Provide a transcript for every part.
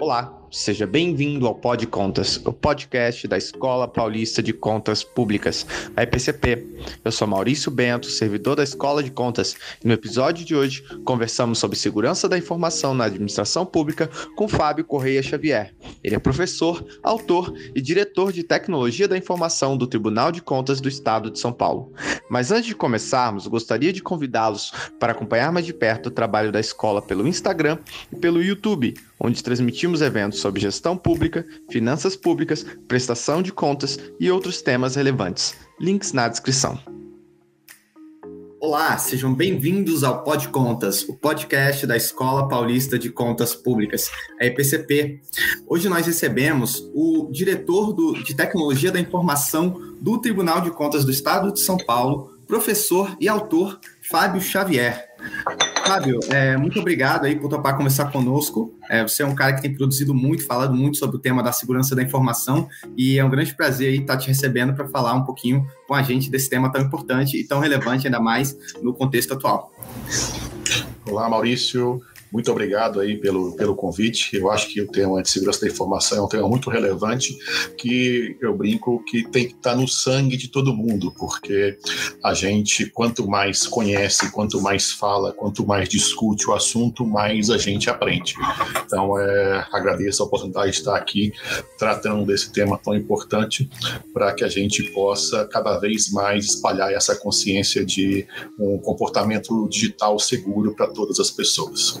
Olá, seja bem-vindo ao Pod Contas, o podcast da Escola Paulista de Contas Públicas, a EPCP. Eu sou Maurício Bento, servidor da Escola de Contas, e no episódio de hoje conversamos sobre segurança da informação na administração pública com Fábio Correia Xavier. Ele é professor, autor e diretor de Tecnologia da Informação do Tribunal de Contas do Estado de São Paulo. Mas antes de começarmos, gostaria de convidá-los para acompanhar mais de perto o trabalho da escola pelo Instagram e pelo YouTube onde transmitimos eventos sobre gestão pública, finanças públicas, prestação de contas e outros temas relevantes. Links na descrição. Olá, sejam bem-vindos ao Pod Contas, o podcast da Escola Paulista de Contas Públicas, a EPCP. Hoje nós recebemos o diretor do, de Tecnologia da Informação do Tribunal de Contas do Estado de São Paulo, professor e autor Fábio Xavier. Fábio, é, muito obrigado aí por topar conversar conosco. É, você é um cara que tem produzido muito, falado muito sobre o tema da segurança da informação e é um grande prazer aí estar te recebendo para falar um pouquinho com a gente desse tema tão importante e tão relevante, ainda mais no contexto atual. Olá, Maurício. Muito obrigado aí pelo, pelo convite. Eu acho que o tema de segurança da informação é um tema muito relevante que eu brinco que tem que estar no sangue de todo mundo, porque a gente, quanto mais conhece, quanto mais fala, quanto mais discute o assunto, mais a gente aprende. Então, é, agradeço a oportunidade de estar aqui tratando desse tema tão importante para que a gente possa cada vez mais espalhar essa consciência de um comportamento digital seguro para todas as pessoas.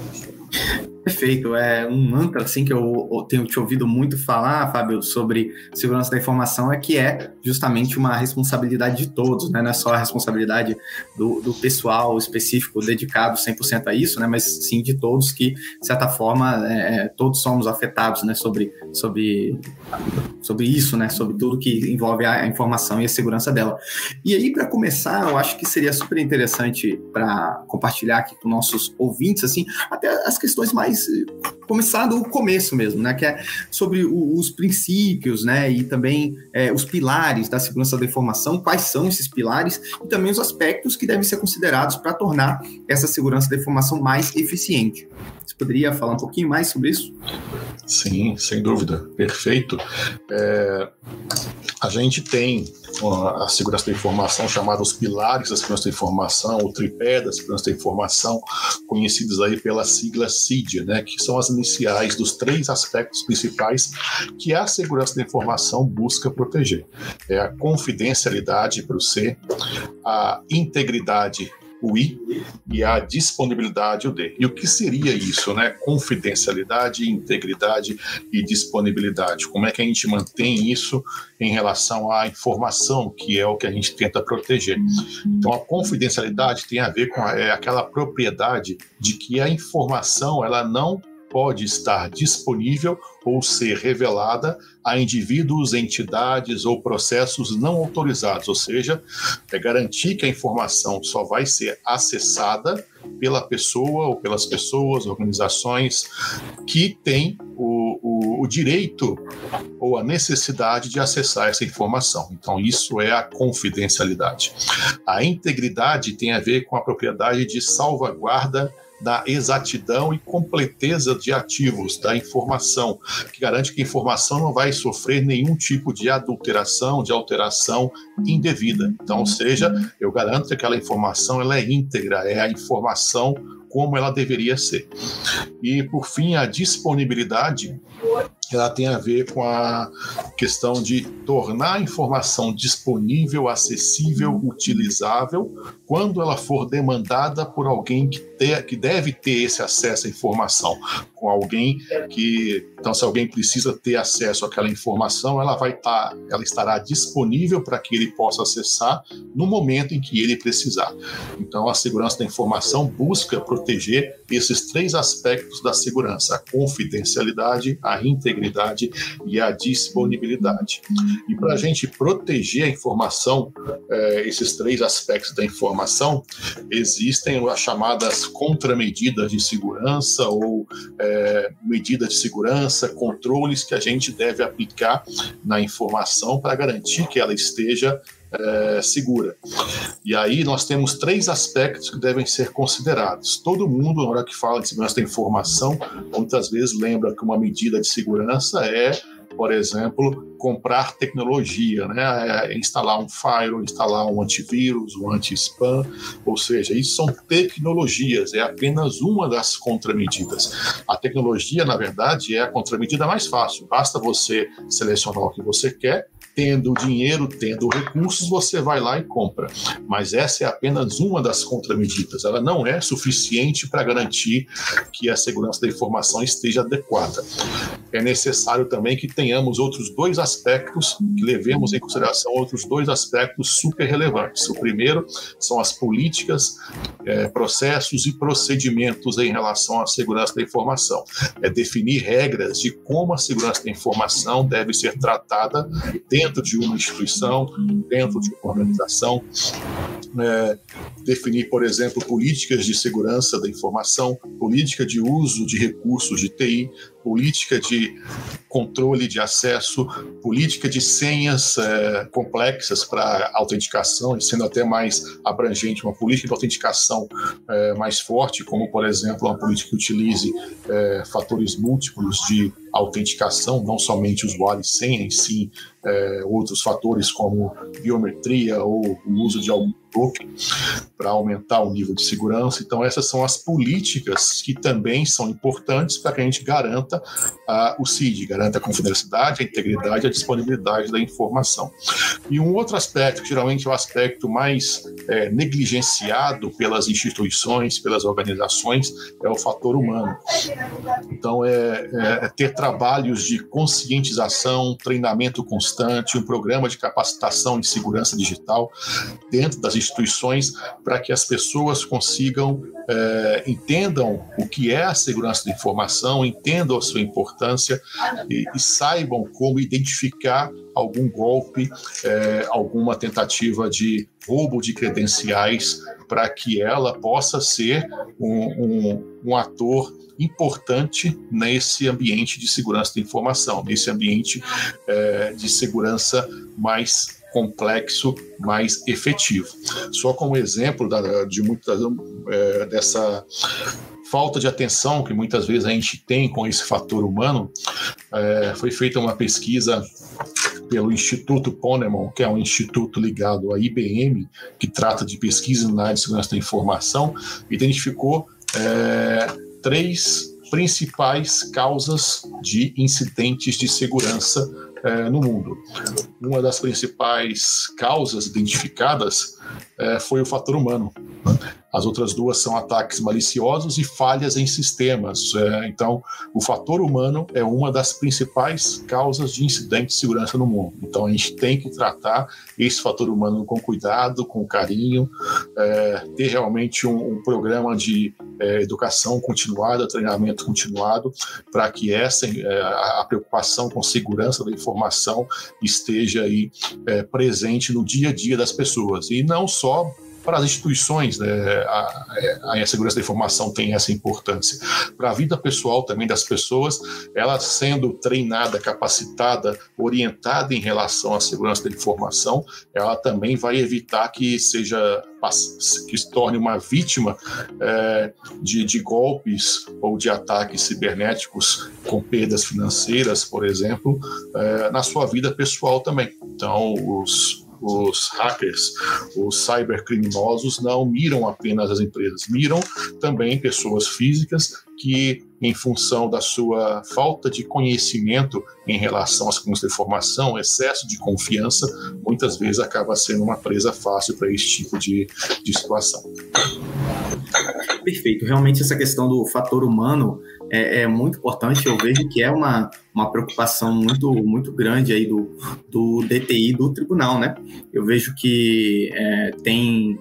Perfeito, é um mantra assim que eu tenho te ouvido muito falar, Fábio, sobre segurança da informação é que é justamente uma responsabilidade de todos, né? Não é só a responsabilidade do, do pessoal específico dedicado 100% a isso, né? Mas sim de todos que, de certa forma, é, é, todos somos afetados, né? Sobre, sobre, sobre isso, né? Sobre tudo que envolve a informação e a segurança dela. E aí, para começar, eu acho que seria super interessante para compartilhar aqui com nossos ouvintes, assim, até as questões mais começar do começo mesmo, né? Que é sobre o, os princípios, né? E também é, os pilares da segurança da informação, quais são esses pilares e também os aspectos que devem ser considerados para tornar essa segurança da informação mais eficiente. Você poderia falar um pouquinho mais sobre isso? Sim, sem dúvida. Perfeito. É, a gente tem a segurança da informação, chamada os pilares da segurança da informação, o tripé da segurança da informação, conhecidos aí pela sigla CID, né, que são as iniciais dos três aspectos principais que a segurança da informação busca proteger. É a confidencialidade para o C, a integridade o I e a disponibilidade o D. E o que seria isso, né? Confidencialidade, integridade e disponibilidade. Como é que a gente mantém isso em relação à informação, que é o que a gente tenta proteger? Então, a confidencialidade tem a ver com a, é aquela propriedade de que a informação ela não pode estar disponível ou ser revelada a indivíduos, entidades ou processos não autorizados, ou seja, é garantir que a informação só vai ser acessada pela pessoa ou pelas pessoas, organizações que têm o, o, o, direito ou a necessidade de acessar essa informação. Então, isso é a confidencialidade. A integridade tem a ver com a propriedade de salvaguarda da exatidão e completeza de ativos da informação, que garante que a informação não vai sofrer nenhum tipo de adulteração, de alteração indevida. Então, ou seja, eu garanto que aquela informação ela é íntegra, é a informação como ela deveria ser. E, por fim, a disponibilidade ela tem a ver com a questão de tornar a informação disponível, acessível, utilizável, quando ela for demandada por alguém que, ter, que deve ter esse acesso à informação, com alguém que, então, se alguém precisa ter acesso àquela informação, ela vai estar, tá, ela estará disponível para que ele possa acessar no momento em que ele precisar. Então, a segurança da informação busca proteger esses três aspectos da segurança: a confidencialidade, a integridade e a disponibilidade. E para a gente proteger a informação, é, esses três aspectos da informação, existem as chamadas contramedidas de segurança ou é, medidas de segurança, controles que a gente deve aplicar na informação para garantir que ela esteja é, segura. E aí nós temos três aspectos que devem ser considerados. Todo mundo, na hora que fala de segurança da informação, muitas vezes lembra que uma medida de segurança é por exemplo, comprar tecnologia, né? É instalar um firewall, instalar um antivírus, um anti-spam, ou seja, isso são tecnologias, é apenas uma das contramedidas. A tecnologia, na verdade, é a contramedida mais fácil. Basta você selecionar o que você quer tendo dinheiro, tendo recursos, você vai lá e compra. Mas essa é apenas uma das contramedidas. Ela não é suficiente para garantir que a segurança da informação esteja adequada. É necessário também que tenhamos outros dois aspectos, que levemos em consideração outros dois aspectos super relevantes. O primeiro são as políticas, é, processos e procedimentos em relação à segurança da informação. É definir regras de como a segurança da informação deve ser tratada dentro dentro de uma instituição, dentro de uma organização, é, definir, por exemplo, políticas de segurança da informação, política de uso de recursos de TI, política de controle de acesso, política de senhas é, complexas para autenticação, sendo até mais abrangente, uma política de autenticação é, mais forte, como, por exemplo, uma política que utilize é, fatores múltiplos de autenticação, não somente usuário e senha, em si é, outros fatores como biometria ou o uso de algum para aumentar o nível de segurança. Então, essas são as políticas que também são importantes para que a gente garanta uh, o CID, garanta a confidencialidade, a integridade e a disponibilidade da informação. E um outro aspecto, que geralmente é o aspecto mais é, negligenciado pelas instituições, pelas organizações, é o fator humano. Então, é, é, é ter trabalhos de conscientização, treinamento constante, um programa de capacitação de segurança digital dentro das instituições para que as pessoas consigam é, entendam o que é a segurança da informação, entendam a sua importância e, e saibam como identificar algum golpe, é, alguma tentativa de roubo de credenciais para que ela possa ser um, um, um, ator importante nesse ambiente de segurança da informação, nesse ambiente é, de segurança mais complexo, mais efetivo. Só como exemplo da, de muitas é, dessa falta de atenção que muitas vezes a gente tem com esse fator humano, é, foi feita uma pesquisa pelo Instituto Ponemon, que é um instituto ligado à IBM, que trata de pesquisa na área de segurança da informação, identificou é, três principais causas de incidentes de segurança é, no mundo. Uma das principais causas identificadas é, foi o fator humano. As outras duas são ataques maliciosos e falhas em sistemas. É, então, o fator humano é uma das principais causas de incidentes de segurança no mundo. Então, a gente tem que tratar esse fator humano com cuidado, com carinho, é, ter realmente um, um programa de é, educação continuada, treinamento continuado, para que essa é, a preocupação com segurança da informação esteja aí é, presente no dia a dia das pessoas e não só para as instituições, né, a, a, segurança da informação tem essa importância. Para a vida pessoal também das pessoas, ela sendo treinada, capacitada, orientada em relação à segurança da informação, ela também vai evitar que seja que se torne uma vítima é, de, de golpes ou de ataques cibernéticos com perdas financeiras, por exemplo, é, na sua vida pessoal também. Então, os os hackers, os cybercriminosos não miram apenas as empresas, miram também pessoas físicas que, em função da sua falta de conhecimento em relação às segurança de informação, excesso de confiança, muitas vezes acaba sendo uma presa fácil para esse tipo de, de situação. Perfeito. Realmente essa questão do fator humano é, é, muito importante. Eu vejo que é uma, uma preocupação muito, muito grande aí do, do DTI do tribunal, né? Eu vejo que é, tem,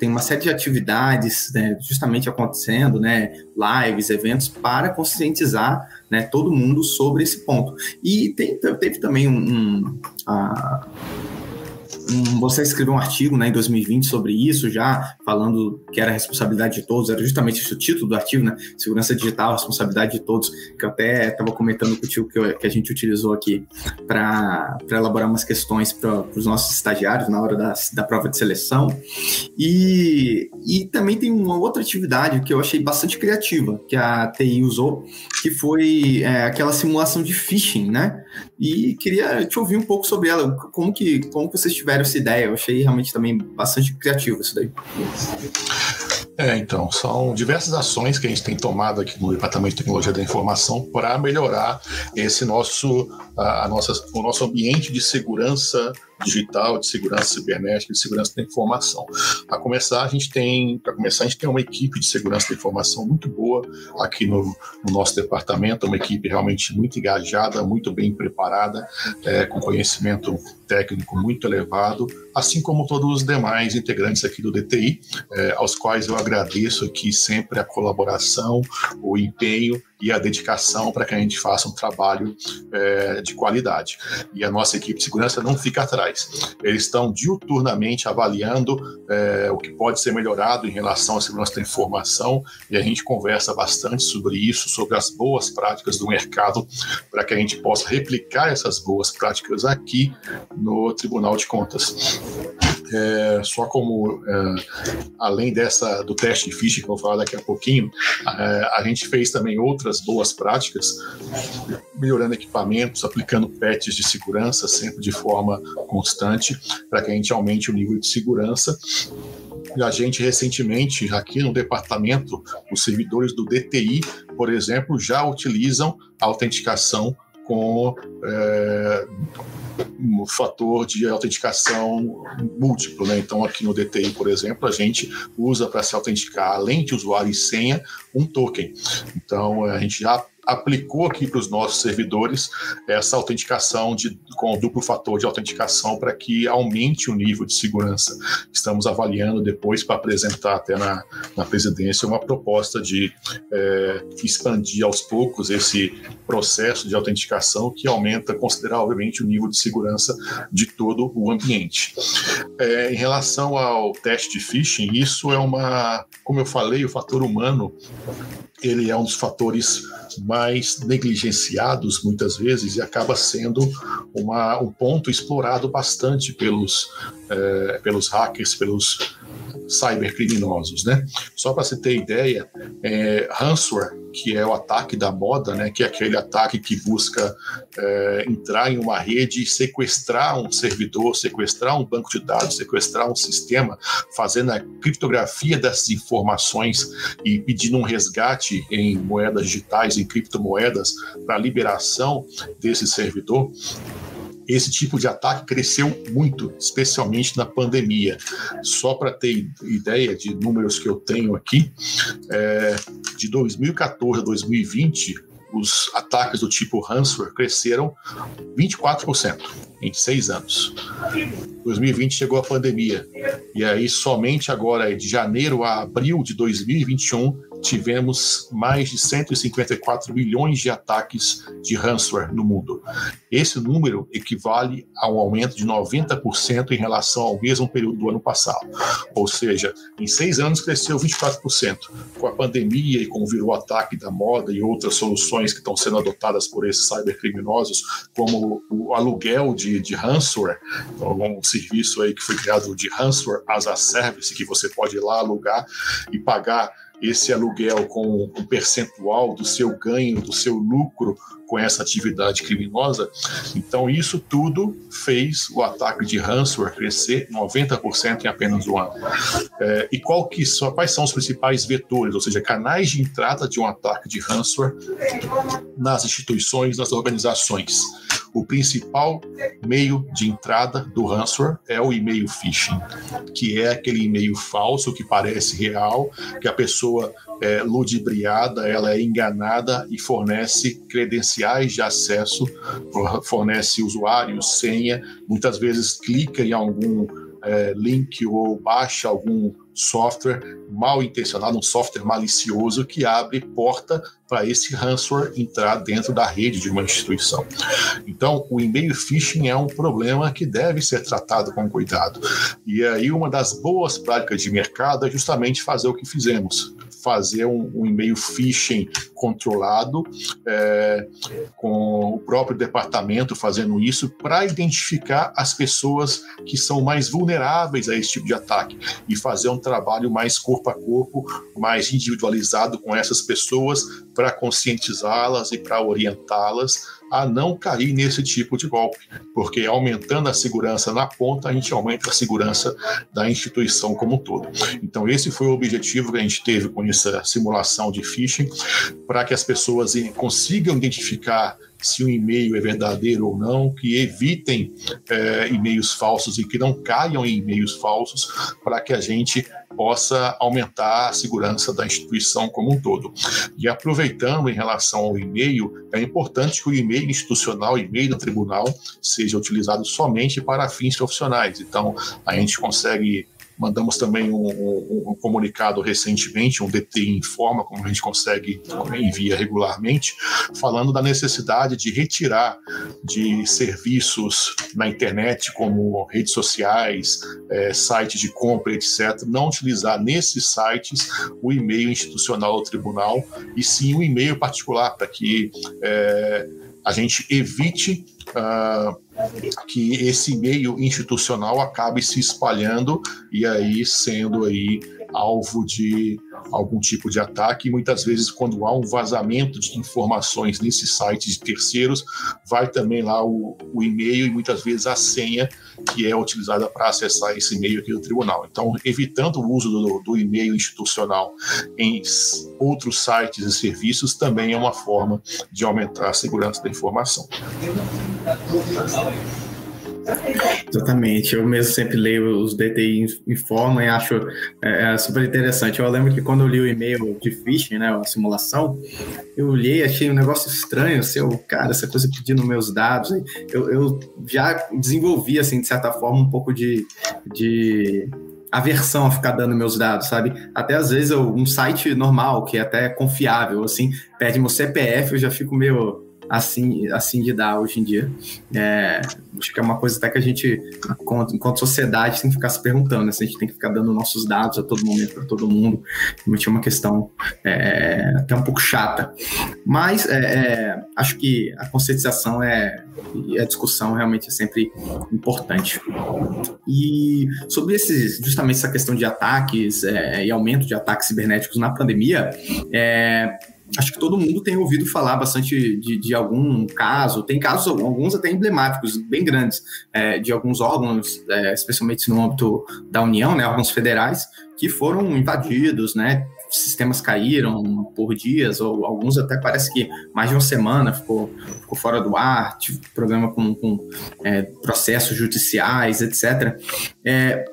tem uma série de atividades né, justamente acontecendo, né? Lives, eventos para conscientizar né, todo mundo sobre esse ponto. E tem, teve também um, um a, um, você escreveu um artigo né, em 2020 sobre isso, já falando que era responsabilidade de todos, era justamente esse o título do artigo, né? Segurança digital, responsabilidade de todos, que eu até estava comentando contigo que, eu, que a gente utilizou aqui para elaborar umas questões para os nossos estagiários na hora da, da prova de seleção. E, e também tem uma outra atividade que eu achei bastante criativa, que a TI usou, que foi é, aquela simulação de phishing, né? E queria te ouvir um pouco sobre ela, como que, como vocês tiveram essa ideia? Eu achei realmente também bastante criativo isso daí. É, então, são diversas ações que a gente tem tomado aqui no Departamento de Tecnologia da Informação para melhorar esse nosso, a, a nossa, o nosso ambiente de segurança digital, de segurança cibernética, de segurança da informação. A começar, a gente tem, para começar, a gente tem uma equipe de segurança da informação muito boa aqui no, no nosso departamento, uma equipe realmente muito engajada, muito bem preparada, é, com conhecimento técnico muito elevado, assim como todos os demais integrantes aqui do DTI, é, aos quais eu agradeço aqui sempre a colaboração, o empenho e a dedicação para que a gente faça um trabalho é, de qualidade. E a nossa equipe de segurança não fica atrás. Eles estão diuturnamente avaliando é, o que pode ser melhorado em relação à segurança da informação e a gente conversa bastante sobre isso, sobre as boas práticas do mercado, para que a gente possa replicar essas boas práticas aqui no Tribunal de Contas. É, só como é, além dessa do teste de phishing que eu vou falar daqui a pouquinho, é, a gente fez também outras boas práticas, melhorando equipamentos, aplicando patches de segurança sempre de forma constante, para que a gente aumente o nível de segurança. A gente recentemente, aqui no departamento, os servidores do DTI, por exemplo, já utilizam a autenticação com é, um fator de autenticação múltiplo. Né? Então, aqui no DTI, por exemplo, a gente usa para se autenticar, além de usuário e senha, um token. Então, a gente já aplicou aqui para os nossos servidores essa autenticação de, com duplo fator de autenticação para que aumente o nível de segurança. Estamos avaliando depois para apresentar até na, na presidência uma proposta de é, expandir aos poucos esse processo de autenticação que aumenta consideravelmente o nível de segurança de todo o ambiente. É, em relação ao teste de phishing, isso é uma, como eu falei, o fator humano ele é um dos fatores mais negligenciados muitas vezes e acaba sendo uma, um ponto explorado bastante pelos, é, pelos hackers, pelos cybercriminosos, né? Só para você ter ideia, é, ransomware, que é o ataque da moda, né? Que é aquele ataque que busca é, entrar em uma rede e sequestrar um servidor, sequestrar um banco de dados, sequestrar um sistema, fazendo a criptografia dessas informações e pedindo um resgate em moedas digitais, em criptomoedas, para liberação desse servidor esse tipo de ataque cresceu muito, especialmente na pandemia. Só para ter ideia de números que eu tenho aqui, é, de 2014 a 2020, os ataques do tipo ransomware cresceram 24% em seis anos. 2020 chegou a pandemia. E aí, somente agora, de janeiro a abril de 2021, tivemos mais de 154 milhões de ataques de ransomware no mundo. Esse número equivale a um aumento de 90% em relação ao mesmo período do ano passado. Ou seja, em seis anos cresceu 24%. Com a pandemia e com o virou ataque da moda e outras soluções que estão sendo adotadas por esses cybercriminosos, como o aluguel de, de ransomware, então, um serviço aí que foi criado de ransomware as a service, que você pode ir lá alugar e pagar esse aluguel com um percentual do seu ganho, do seu lucro com essa atividade criminosa. Então, isso tudo fez o ataque de ransomware crescer 90% em apenas um ano. É, e qual que quais são os principais vetores, ou seja, canais de entrada de um ataque de ransomware nas instituições, nas organizações? O principal meio de entrada do ransomware é o e-mail phishing, que é aquele e-mail falso que parece real, que a pessoa é ludibriada, ela é enganada e fornece credenciais de acesso, fornece usuário, senha, muitas vezes clica em algum é, link ou baixa algum software mal intencionado, um software malicioso que abre porta para esse ransomware entrar dentro da rede de uma instituição. Então, o e-mail phishing é um problema que deve ser tratado com cuidado. E aí, uma das boas práticas de mercado é justamente fazer o que fizemos fazer um, um e-mail phishing controlado, é, com o próprio departamento fazendo isso, para identificar as pessoas que são mais vulneráveis a esse tipo de ataque e fazer um trabalho mais corpo a corpo, mais individualizado com essas pessoas, para conscientizá-las e para orientá-las a não cair nesse tipo de golpe, porque aumentando a segurança na ponta, a gente aumenta a segurança da instituição como um todo. Então, esse foi o objetivo que a gente teve com essa simulação de phishing, para que as pessoas consigam identificar se um e-mail é verdadeiro ou não, que evitem é, e-mails falsos e que não caiam em e-mails falsos, para que a gente possa aumentar a segurança da instituição como um todo. E aproveitando em relação ao e-mail, é importante que o e-mail institucional, e-mail do tribunal, seja utilizado somente para fins profissionais. Então, a gente consegue Mandamos também um, um, um, comunicado recentemente, um DT informa, como a gente consegue, envia regularmente, falando da necessidade de retirar de serviços na internet, como redes sociais, é, sites de compra, etc., não utilizar nesses sites o e-mail institucional do tribunal, e sim o e-mail particular, para que é, a gente evite uh, que esse meio institucional acabe se espalhando e aí sendo aí alvo de algum tipo de ataque. E muitas vezes, quando há um vazamento de informações nesses sites de terceiros, vai também lá o, o e-mail e muitas vezes a senha que é utilizada para acessar esse e-mail aqui do tribunal. Então, evitando o uso do, do e-mail institucional em outros sites e serviços também é uma forma de aumentar a segurança da informação. Exatamente, eu mesmo sempre leio os DTI informam e acho é, é, super interessante. Eu lembro que quando eu li o e-mail de phishing, né, a simulação, eu olhei, achei um negócio estranho, assim, cara, essa coisa pedindo meus dados, eu, eu já desenvolvi, assim, de certa forma, um pouco de, de aversão a ficar dando meus dados, sabe? Até às vezes eu, um site normal, que é até confiável, assim, pede meu CPF, eu já fico meio assim, assim de dar hoje em dia. É, acho que é uma coisa até que a gente, enquanto sociedade, tem que ficar se perguntando, né? Se a gente tem que ficar dando nossos dados a todo momento para todo mundo. Realmente é uma questão é, até um pouco chata. Mas é, é, acho que a conscientização é, e a discussão realmente é sempre importante. E sobre esses, justamente essa questão de ataques é, e aumento de ataques cibernéticos na pandemia, é, acho que todo mundo tem ouvido falar bastante de, de algum caso, tem casos, alguns até emblemáticos, bem grandes, é, de alguns órgãos, é, especialmente no âmbito da União, né, órgãos federais, que foram invadidos, né, sistemas caíram por dias, ou alguns até parece que mais de uma semana ficou, ficou fora do ar, tive problema com, com é, processos judiciais, etc. É,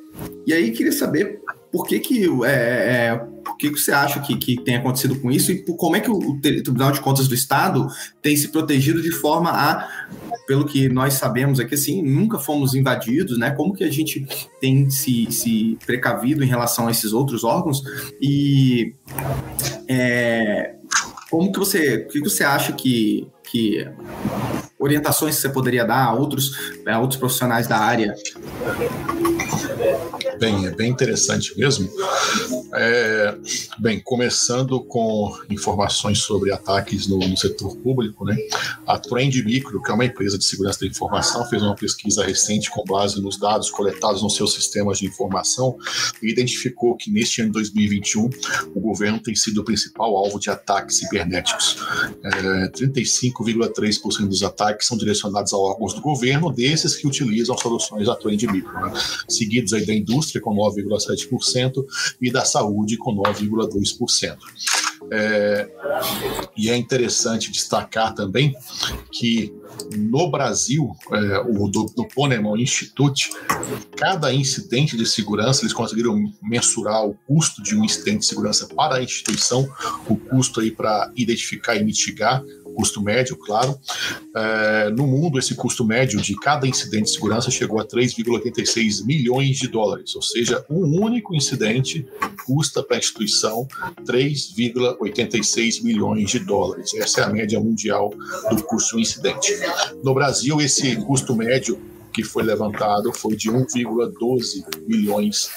e aí queria saber por que que, é, é, que, você acha que, que tem acontecido com isso e como é que o, Tribunal de Contas do Estado tem se protegido de forma a, pelo que nós sabemos aqui, assim, nunca fomos invadidos, né? Como que a gente tem se, se precavido em relação a esses outros órgãos e é, como que você, o que você acha que, que orientações que você poderia dar a outros, a outros profissionais da área Bem, é bem interessante mesmo. É, bem, começando com informações sobre ataques no, no, setor público, né? A Trend Micro, que é uma empresa de segurança da informação, fez uma pesquisa recente com base nos dados coletados nos seus sistemas de informação e identificou que neste ano de 2021 o governo tem sido o principal alvo de ataques cibernéticos. É, 35,3% dos ataques são direcionados a órgãos do governo, desses que utilizam soluções da Trend Micro, né? seguidos aí da indústria com 9,7% e da saúde com 9,2%. É, e é interessante destacar também que no Brasil, é, o do, do Ponemon Institute, cada incidente de segurança, eles conseguiram mensurar o custo de um incidente de segurança para a instituição, o custo aí para identificar e mitigar custo médio, claro. É, no mundo, esse custo médio de cada incidente de segurança chegou a 3,86 milhões de dólares, ou seja, um único incidente custa para a instituição 3,86 milhões de dólares. Essa é a média mundial do custo do incidente. No Brasil, esse custo médio que foi levantado foi de 1,12 milhões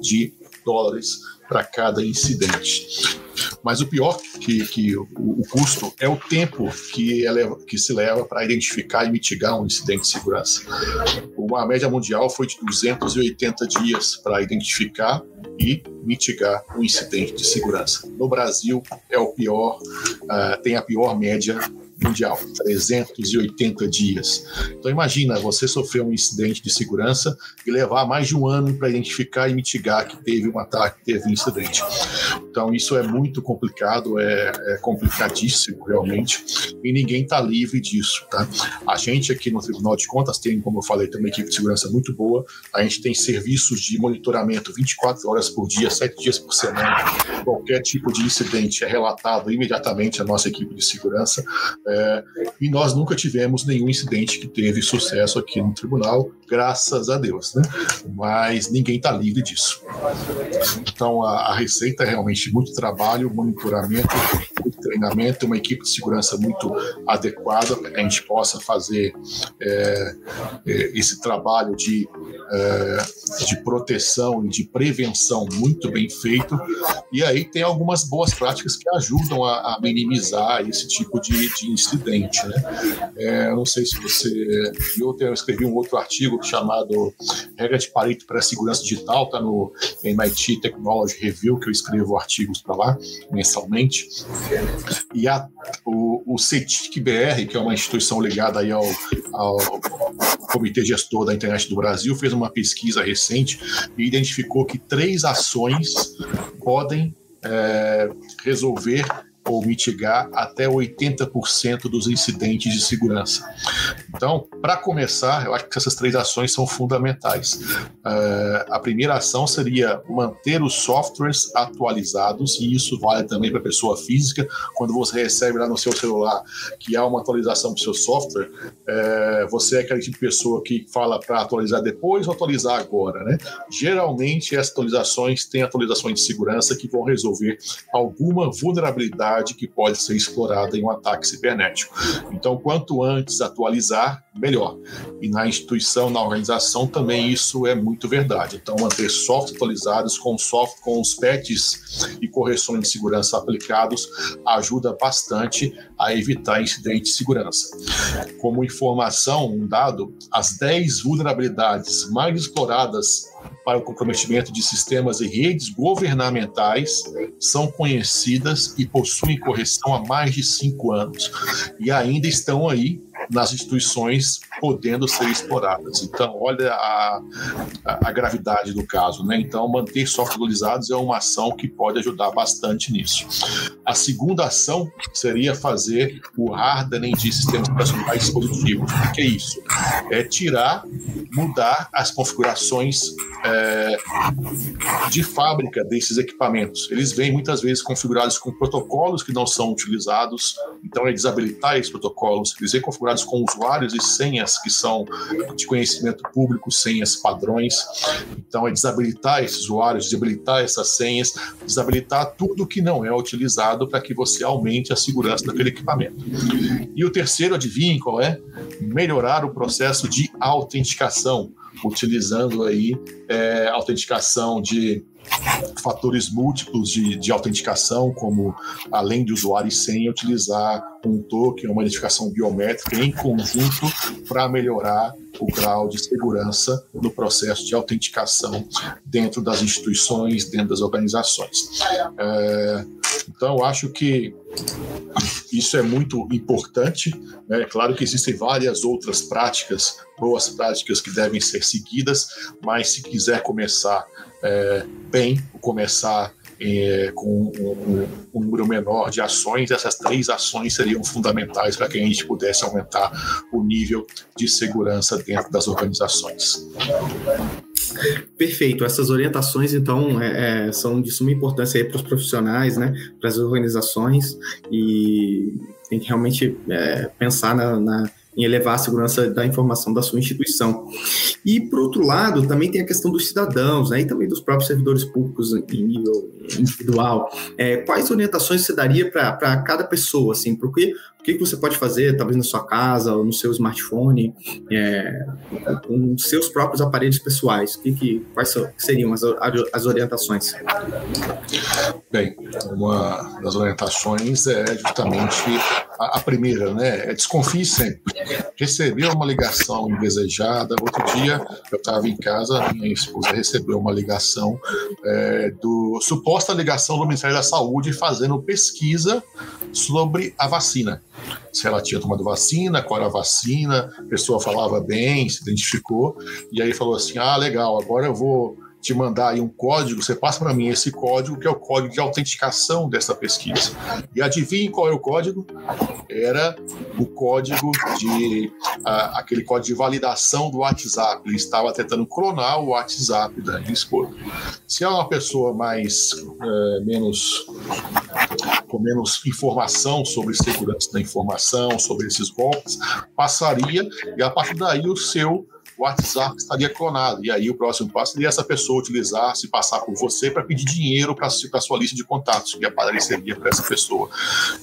de dólares para cada incidente. Mas o pior que, que o, o custo é o tempo que, é, que se leva para identificar e mitigar um incidente de segurança. Uma média mundial foi de 280 dias para identificar e mitigar um incidente de segurança. No Brasil é o pior, uh, tem a pior média mundial, 380 dias. Então imagina você sofrer um incidente de segurança e levar mais de um ano para identificar e mitigar que teve um ataque, que teve um incidente. Então isso é muito complicado, é, é complicadíssimo realmente, e ninguém está livre disso, tá? A gente aqui no Tribunal de Contas tem, como eu falei, tem uma equipe de segurança muito boa. A gente tem serviços de monitoramento 24 horas por dia, 7 dias por semana. Qualquer tipo de incidente é relatado imediatamente à nossa equipe de segurança. É, e nós nunca tivemos nenhum incidente que teve sucesso aqui no tribunal, graças a Deus, né? Mas ninguém está livre disso. Então a, a, receita é realmente muito trabalho, monitoramento, treinamento, uma equipe de segurança muito adequada para que a gente possa fazer é, é, esse trabalho de, é, de proteção e de prevenção muito bem feito. E aí tem algumas boas práticas que ajudam a, a minimizar esse tipo de, de incidente. Né? É, eu não sei se você viu, eu escrevi um outro artigo chamado Regra de Pareto para a Segurança Digital, está no MIT Technology Review, que eu escrevo artigos para lá mensalmente. E a, o, o CETIC BR, que é uma instituição ligada aí ao, ao Comitê Gestor da Internet do Brasil, fez uma pesquisa recente e identificou que três ações podem é, resolver ou mitigar até 80% dos incidentes de segurança. Então, para começar, eu acho que essas três ações são fundamentais. Uh, a primeira ação seria manter os softwares atualizados, e isso vale também para a pessoa física. Quando você recebe lá no seu celular que há uma atualização do seu software, uh, você é aquele tipo de pessoa que fala para atualizar depois ou atualizar agora. Né? Geralmente, essas atualizações têm atualizações de segurança que vão resolver alguma vulnerabilidade que pode ser explorada em um ataque cibernético. Então, quanto antes atualizar, melhor. E na instituição, na organização, também isso é muito verdade. Então, manter softwares atualizados com, soft, com os patches e correções de segurança aplicados ajuda bastante a evitar incidentes de segurança. Como informação, um dado, as 10 vulnerabilidades mais exploradas para o comprometimento de sistemas e redes governamentais são conhecidas e possuem correção há mais de cinco anos. E ainda estão aí nas instituições podendo ser exploradas. Então, olha a, a, gravidade do caso. Né? Então, manter softwares atualizados é uma ação que pode ajudar bastante nisso. A segunda ação seria fazer o hardening de sistemas operacionais dispositivos. O que é isso? É tirar, mudar as configurações é, de fábrica desses equipamentos. Eles vêm muitas vezes configurados com protocolos que não são utilizados, então é desabilitar esses protocolos, eles vêm configurados com usuários e senhas que são de conhecimento público, senhas padrões. Então é desabilitar esses usuários, desabilitar essas senhas, desabilitar tudo que não é utilizado para que você aumente a segurança daquele equipamento. E o terceiro, adivinhem qual é? Melhorar o processo de autenticação utilizando aí é, autenticação de fatores múltiplos de, de autenticação, como além de usuário e senha, utilizar um token, uma identificação biométrica em conjunto para melhorar o grau de segurança no processo de autenticação dentro das instituições, dentro das organizações. É, então, eu acho que isso é muito importante. Né? Claro que existem várias outras práticas, boas práticas que devem ser seguidas, mas se quiser começar é, bem, começar é, com um, um, número menor de ações, essas três ações seriam fundamentais para que a gente pudesse aumentar o nível de segurança dentro das organizações. Perfeito. Essas orientações, então, é, é, são de suma importância para os profissionais, né, para as organizações, e tem que realmente é, pensar na, na em elevar a segurança da informação da sua instituição. E, por outro lado, também tem a questão dos cidadãos, né, e também dos próprios servidores públicos em nível individual. É, quais orientações você daria para cada pessoa, assim, porque o que, você pode fazer, talvez na sua casa ou no seu smartphone, é, com seus próprios aparelhos pessoais? Que, que, quais seriam as, as orientações? Bem, uma das orientações é justamente a, a primeira, né? É desconfie sempre. Recebeu uma ligação indesejada. Outro dia eu estava em casa, minha esposa recebeu uma ligação é, do suposta ligação do Ministério da Saúde fazendo pesquisa sobre a vacina se ela tinha tomado vacina, qual era a vacina, a pessoa falava bem, se identificou, e aí falou assim: ah, legal, agora eu vou te mandar aí um código, você passa para mim esse código, que é o código de autenticação dessa pesquisa. E adivinhe qual é o código? Era o código de uh, aquele código de validação do WhatsApp. Ele estava tentando clonar o WhatsApp da esposa. Se é uma pessoa mais uh, menos com menos informação sobre segurança da informação, sobre esses golpes, passaria e a partir daí o seu o WhatsApp estaria clonado. E aí o próximo passo seria essa pessoa utilizar, se passar por você para pedir dinheiro para a sua lista de contatos, que apareceria para essa pessoa.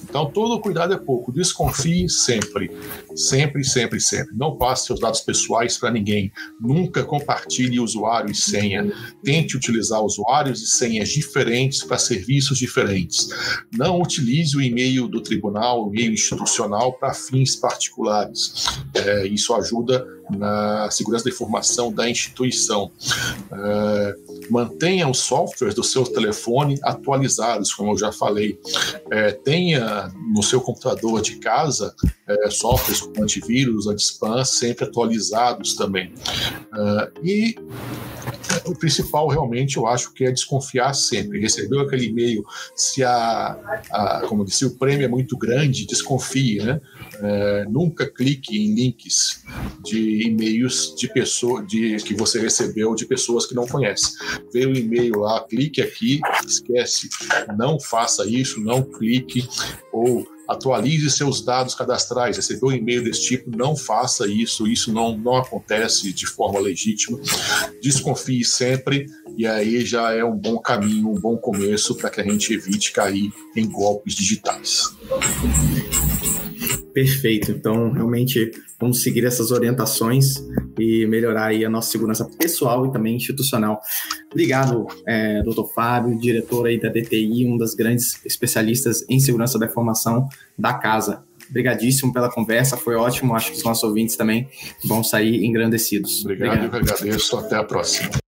Então, todo cuidado é pouco. Desconfie sempre. Sempre, sempre, sempre. Não passe seus dados pessoais para ninguém. Nunca compartilhe usuário e senha. Tente utilizar usuários e senhas diferentes para serviços diferentes. Não utilize o e-mail do tribunal, o e-mail institucional para fins particulares. É, isso ajuda na segurança da informação da instituição. É, mantenha os softwares do seu telefone atualizados, como eu já falei. É, tenha no seu computador de casa é, softwares como antivírus, anti-spam, sempre atualizados também. E o principal realmente eu acho que é desconfiar sempre. Recebeu aquele e-mail, se a, a como disse, o prêmio é muito grande, desconfie, né? É, nunca clique em links de e-mails de pessoa de que você recebeu de pessoas que não conhece. Veio um e-mail lá, clique aqui, esquece, não faça isso, não clique ou atualize seus dados cadastrais. Recebeu um e-mail desse tipo, não faça isso, isso não, não acontece de forma legítima. Desconfie sempre, e aí já é um bom caminho, um bom começo para que a gente evite cair em golpes digitais. Perfeito. Então, realmente, vamos seguir essas orientações e melhorar aí a nossa segurança pessoal e também institucional. Obrigado, é, doutor Fábio, diretor aí da DTI, um das grandes especialistas em segurança da informação da casa. Obrigadíssimo pela conversa, foi ótimo. Acho que os nossos ouvintes também vão sair engrandecidos. Obrigado, Obrigado. eu que agradeço. Até a próxima.